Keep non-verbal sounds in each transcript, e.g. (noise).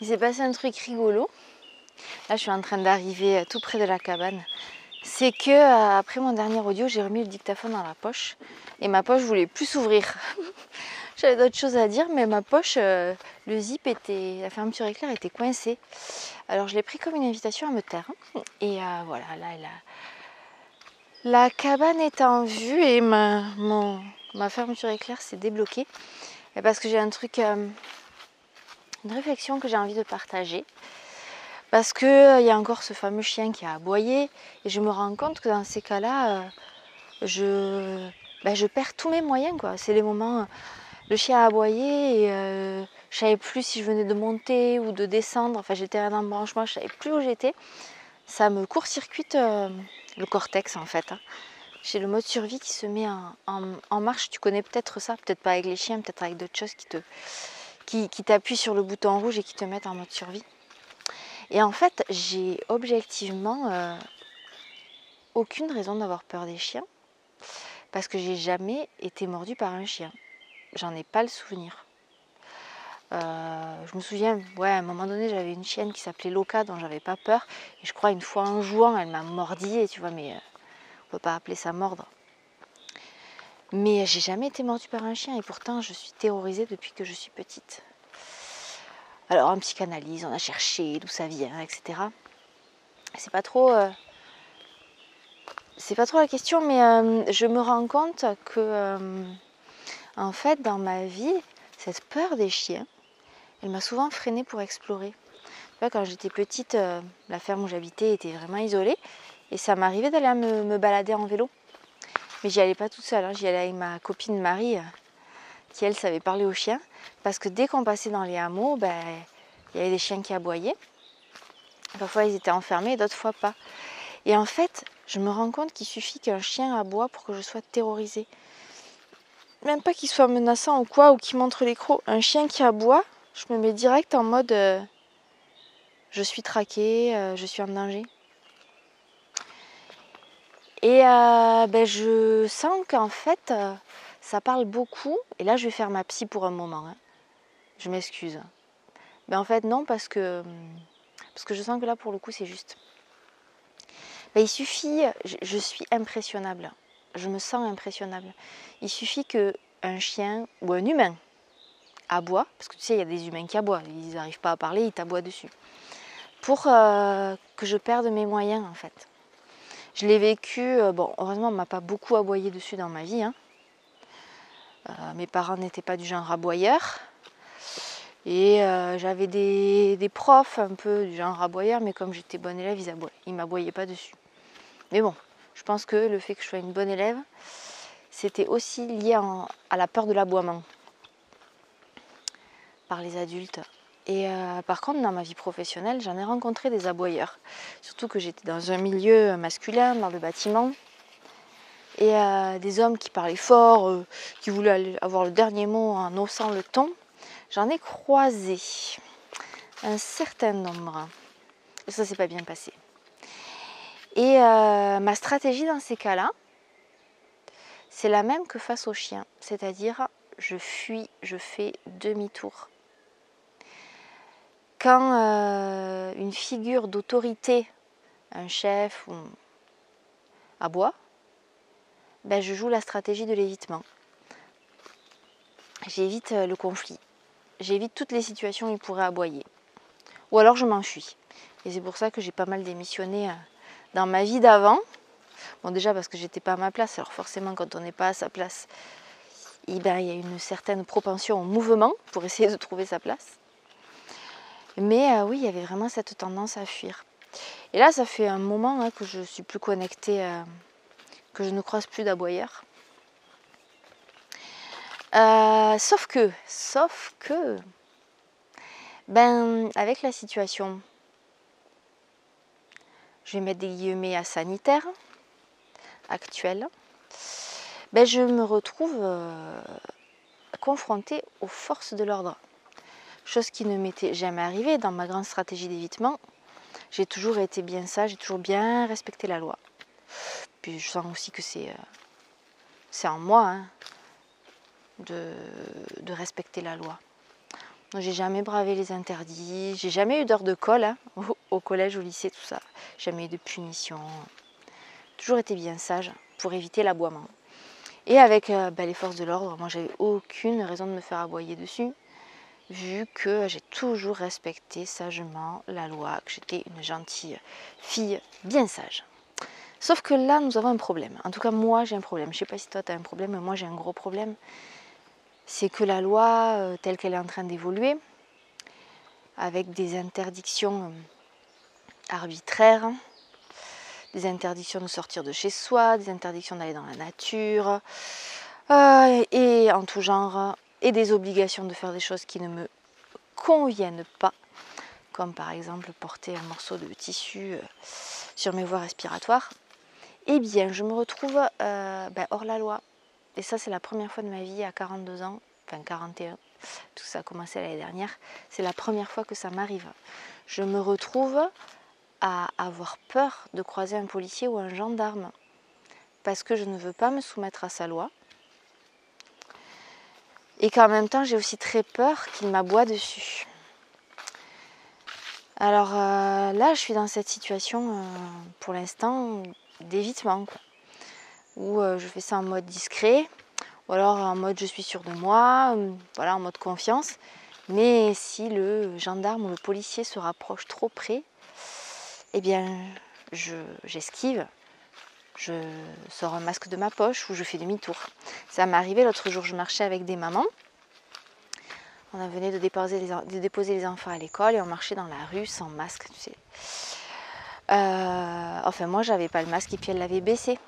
Il s'est passé un truc rigolo. Là, je suis en train d'arriver tout près de la cabane. C'est que euh, après mon dernier audio, j'ai remis le dictaphone dans la poche et ma poche voulait plus s'ouvrir. (laughs) J'avais d'autres choses à dire, mais ma poche, euh, le zip était, la fermeture éclair était coincée. Alors je l'ai pris comme une invitation à me taire. Et euh, voilà, là, la cabane est en vue et ma, ma fermeture éclair s'est débloquée. Et parce que j'ai un truc, une réflexion que j'ai envie de partager parce qu'il euh, y a encore ce fameux chien qui a aboyé et je me rends compte que dans ces cas-là, euh, ben, je, perds tous mes moyens. C'est les moments, euh, le chien a aboyé et je je savais plus si je venais de monter ou de descendre. Enfin, j'étais dans le branchement, je savais plus où j'étais. Ça me court-circuite le cortex en fait. Hein. J'ai le mode survie qui se met en, marche. Tu connais peut-être ça, peut-être pas avec les chiens, peut-être avec d'autres choses qui te qui, qui t'appuient sur le bouton rouge et qui te mettent en mode survie. Et en fait, j'ai objectivement euh, aucune raison d'avoir peur des chiens parce que j'ai jamais été mordue par un chien. J'en ai pas le souvenir. Euh, je me souviens, ouais, à un moment donné, j'avais une chienne qui s'appelait Loca dont j'avais pas peur. Et je crois une fois en jouant, elle m'a mordillée, tu vois, mais euh, on peut pas appeler ça mordre. Mais j'ai jamais été mordue par un chien et pourtant je suis terrorisée depuis que je suis petite. Alors en psychanalyse, on a cherché d'où ça vient, etc. C'est pas trop. Euh, c'est pas trop la question, mais euh, je me rends compte que euh, en fait dans ma vie, cette peur des chiens, elle m'a souvent freinée pour explorer. quand j'étais petite, la ferme où j'habitais était vraiment isolée et ça m'arrivait d'aller me, balader en vélo. Mais j'y allais pas toute seule, hein. j'y allais avec ma copine Marie qui elle savait parler aux chiens, parce que dès qu'on passait dans les hameaux, ben, il y avait des chiens qui aboyaient. Parfois ils étaient enfermés, d'autres fois pas. Et en fait, je me rends compte qu'il suffit qu'un chien aboie pour que je sois terrorisée. Même pas qu'il soit menaçant ou quoi, ou qu'il montre les. Un chien qui aboie, je me mets direct en mode euh, je suis traquée, euh, je suis en danger. Et euh, ben, je sens qu'en fait, ça parle beaucoup. Et là, je vais faire ma psy pour un moment. Hein. Je m'excuse. Mais en fait, non, parce que, parce que je sens que là, pour le coup, c'est juste. Ben, il suffit, je, suis impressionnable. Je me sens impressionnable. Il suffit que un chien ou un humain aboie, parce que tu sais, il y a des humains qui aboient, ils n'arrivent pas à parler, ils t'aboient dessus, pour euh, que je perde mes moyens, en fait. Je l'ai vécu, euh, bon, heureusement, on m'a pas beaucoup aboyé dessus dans ma vie, hein, euh, mes parents n'étaient pas du genre aboyeur. Et euh, j'avais des, profs un peu du genre aboyeur, mais comme j'étais bonne élève, ils ne m'aboyaient pas dessus. Mais bon, je pense que le fait que je sois une bonne élève, c'était aussi lié à la peur de l'aboiement par les adultes. Et euh, par contre, dans ma vie professionnelle, j'en ai rencontré des aboyeurs. Surtout que j'étais dans un milieu masculin, dans le bâtiment et euh, des hommes qui parlaient fort, euh, qui voulaient avoir le dernier mot en haussant le ton. J'en ai croisé un certain nombre. Et ça s'est pas bien passé. Et ma stratégie dans ces cas-là, c'est la même que face aux chiens. C'est-à-dire, je fuis, je fais demi-tour. Quand une figure d'autorité, un chef aboie, ben, je joue la stratégie de l'évitement. J'évite euh, le conflit. J'évite toutes les situations où il pourrait aboyer. Ou alors je m'enfuis. Et c'est pour ça que j'ai pas mal démissionné euh, dans ma vie d'avant. Bon déjà parce que j'étais pas à ma place. Alors forcément quand on n'est pas à sa place, eh ben, il y a une certaine propension au mouvement pour essayer de trouver sa place. Mais euh, oui, il y avait vraiment cette tendance à fuir. Et là, ça fait un moment hein, que je suis plus connectée que je ne croise plus d'aboyeurs. Euh, sauf que, sauf que, ben, avec la situation, je vais mettre des guillemets à sanitaire actuelle, ben, je me retrouve euh, confrontée aux forces de l'ordre. Chose qui ne m'était jamais arrivée dans ma grande stratégie d'évitement. J'ai toujours été bien sage, j'ai toujours bien respecté la loi je sens aussi que c'est euh, en moi hein, de, respecter la loi. J'ai jamais bravé les interdits, j'ai jamais eu d'heure de colle hein, au, collège, au lycée, tout ça. Jamais eu de punition. Toujours été bien sage pour éviter l'aboiement. Et avec euh, bah, les forces de l'ordre, moi j'avais aucune raison de me faire aboyer dessus, vu que j'ai toujours respecté sagement la loi, que j'étais une gentille fille bien sage. Sauf que là, nous avons un problème. En tout cas, moi, j'ai un problème. Je ne sais pas si toi, tu as un problème, mais moi, j'ai un gros problème. C'est que la loi, euh, telle qu'elle est en train d'évoluer, avec des interdictions euh, arbitraires, des interdictions de sortir de chez soi, des interdictions d'aller dans la nature, euh, et en tout genre, et des obligations de faire des choses qui ne me conviennent pas, comme par exemple porter un morceau de tissu sur mes voies respiratoires eh bien, je me retrouve euh, ben, hors la loi. Et ça, c'est la première fois de ma vie à 42 ans, enfin 41, tout ça a commencé l'année dernière. C'est la première fois que ça m'arrive. Je me retrouve à avoir peur de croiser un policier ou un gendarme parce que je ne veux pas me soumettre à sa loi. Et qu'en même temps, j'ai aussi très peur qu'il m'aboie dessus. Alors euh, là, je suis dans cette situation euh, pour l'instant d'évitement. Où euh, je fais ça en mode discret, ou alors en mode je suis sûr de moi, euh, voilà, en mode confiance. Mais si le gendarme ou le policier se rapproche trop près, eh bien, j'esquive, je, sors un masque de ma poche ou je fais demi-tour. Ça m'est arrivé l'autre jour, je marchais avec des mamans. On venait de déposer les, enfants à l'école et on marchait dans la rue sans masque. Euh, enfin, moi, j'avais pas le masque et puis elle l'avait baissé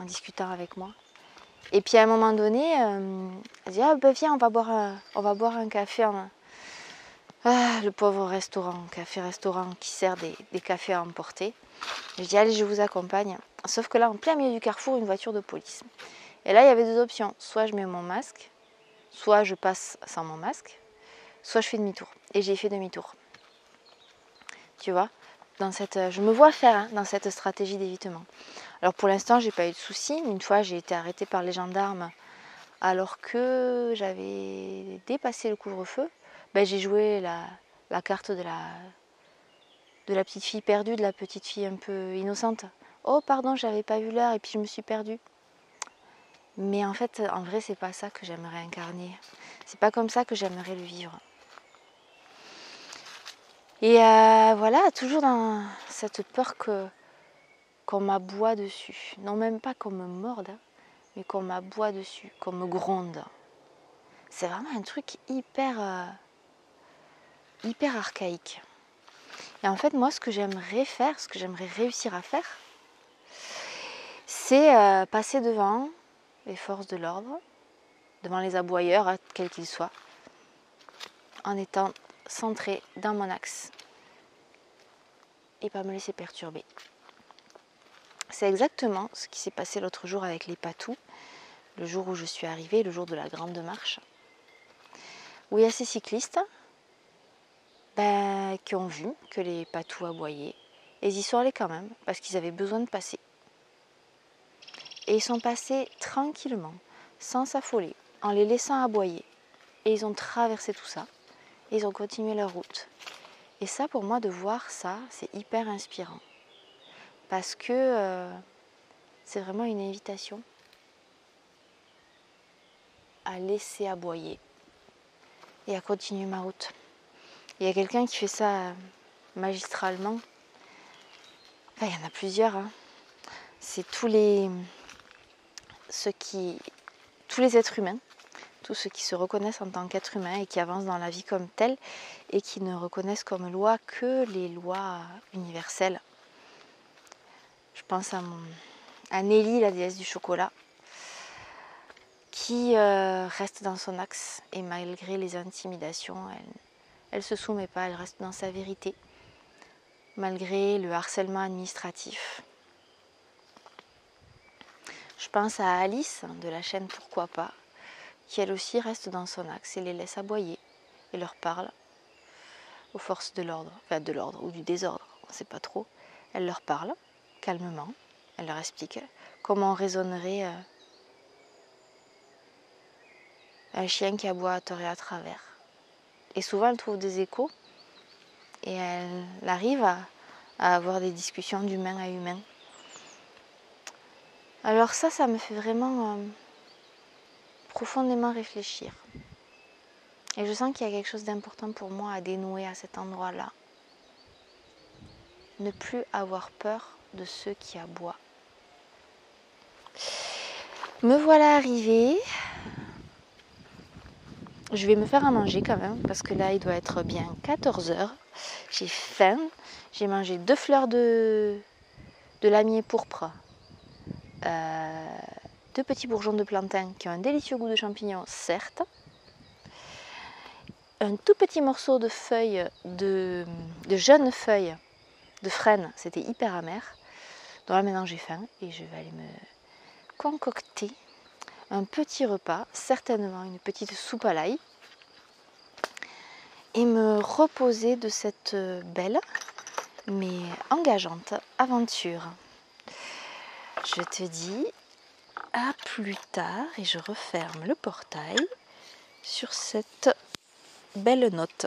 en discutant avec moi. Et puis à un moment donné, euh, elle dit Ah, ben viens, on va boire un, on va boire un café. Ah, le pauvre restaurant, café-restaurant qui sert des, cafés à emporter. Je dis Allez, je vous accompagne. Sauf que là, en plein milieu du carrefour, une voiture de police. Et là, il y avait deux options. Soit je mets mon masque, soit je passe sans mon masque, soit je fais demi-tour. Et j'ai fait demi-tour. Tu vois cette, euh, je me vois faire hein, dans cette stratégie d'évitement. Alors pour l'instant, j'ai pas eu de soucis. Une fois, j'ai été arrêtée par les gendarmes alors que j'avais dépassé le couvre-feu. Ben, j'ai joué la, carte de la, de la petite fille perdue, de la petite fille un peu innocente. Oh pardon, j'avais pas vu l'heure et puis je me suis perdue. Mais en fait, en vrai, c'est pas ça que j'aimerais incarner. C'est pas comme ça que j'aimerais le vivre. Et euh, voilà, toujours dans cette peur que qu'on m'aboie dessus. Non, même pas qu'on me morde, hein, mais qu'on m'aboie dessus, qu'on me gronde. C'est vraiment un truc hyper, euh, hyper archaïque. Et en fait, moi, ce que j'aimerais faire, ce que j'aimerais réussir à faire, c'est euh, passer devant les forces de l'ordre, devant les aboyeurs, hein, quels qu'ils soient, en étant centré dans mon axe et pas me laisser perturber. C'est exactement ce qui s'est passé l'autre jour avec les patous, le jour où je suis arrivée, le jour de la grande marche, où il y a ces cyclistes ben, qui ont vu que les patous aboyaient et ils y sont allés quand même parce qu'ils avaient besoin de passer. Et ils sont passés tranquillement, sans s'affoler, en les laissant aboyer. Et ils ont traversé tout ça ils ont continué leur route. Et ça, pour moi, de voir ça, c'est hyper inspirant. Parce que euh, c'est vraiment une invitation à laisser aboyer et à continuer ma route. Il y a quelqu'un qui fait ça magistralement. Enfin, il y en a plusieurs. Hein. C'est tous les ceux qui tous les êtres humains tous ceux qui se reconnaissent en tant qu'être humain et qui avancent dans la vie comme tel et qui ne reconnaissent comme loi que les lois universelles. Je pense à Nelly, la déesse du chocolat, qui euh, reste dans son axe et malgré les intimidations, elle ne se soumet pas, elle reste dans sa vérité, malgré le harcèlement administratif. Je pense à Alice de la chaîne Pourquoi pas, qui elle aussi reste dans son axe et les laisse aboyer et leur parle aux forces de l'ordre, enfin de l'ordre ou du désordre, on ne sait pas trop. Elle leur parle calmement, elle leur explique comment résonnerait euh, un chien qui aboie à tort et à travers. Et souvent, elle trouve des échos et elle arrive à, avoir des discussions d'humain à humain. Alors ça, ça me fait vraiment euh, profondément réfléchir. Et je sens qu'il y a quelque chose d'important pour moi à dénouer à cet endroit-là. Ne plus avoir peur de ceux qui aboient. Me voilà arrivée. Je vais me faire à manger quand même, parce que là, il doit être bien 14 heures. J'ai faim. J'ai mangé deux fleurs de, de lamier pourpre, euh, deux petits bourgeons de plantain qui ont un délicieux goût de champignon, certes, un tout petit morceau de feuilles, de, jeunes feuilles de frêne, c'était hyper amer. Donc là maintenant j'ai faim et je vais aller me concocter petit repas, certainement une petite soupe à l'ail, et me reposer de cette belle mais engageante aventure. Je te dis à plus tard et je referme le portail sur cette belle note.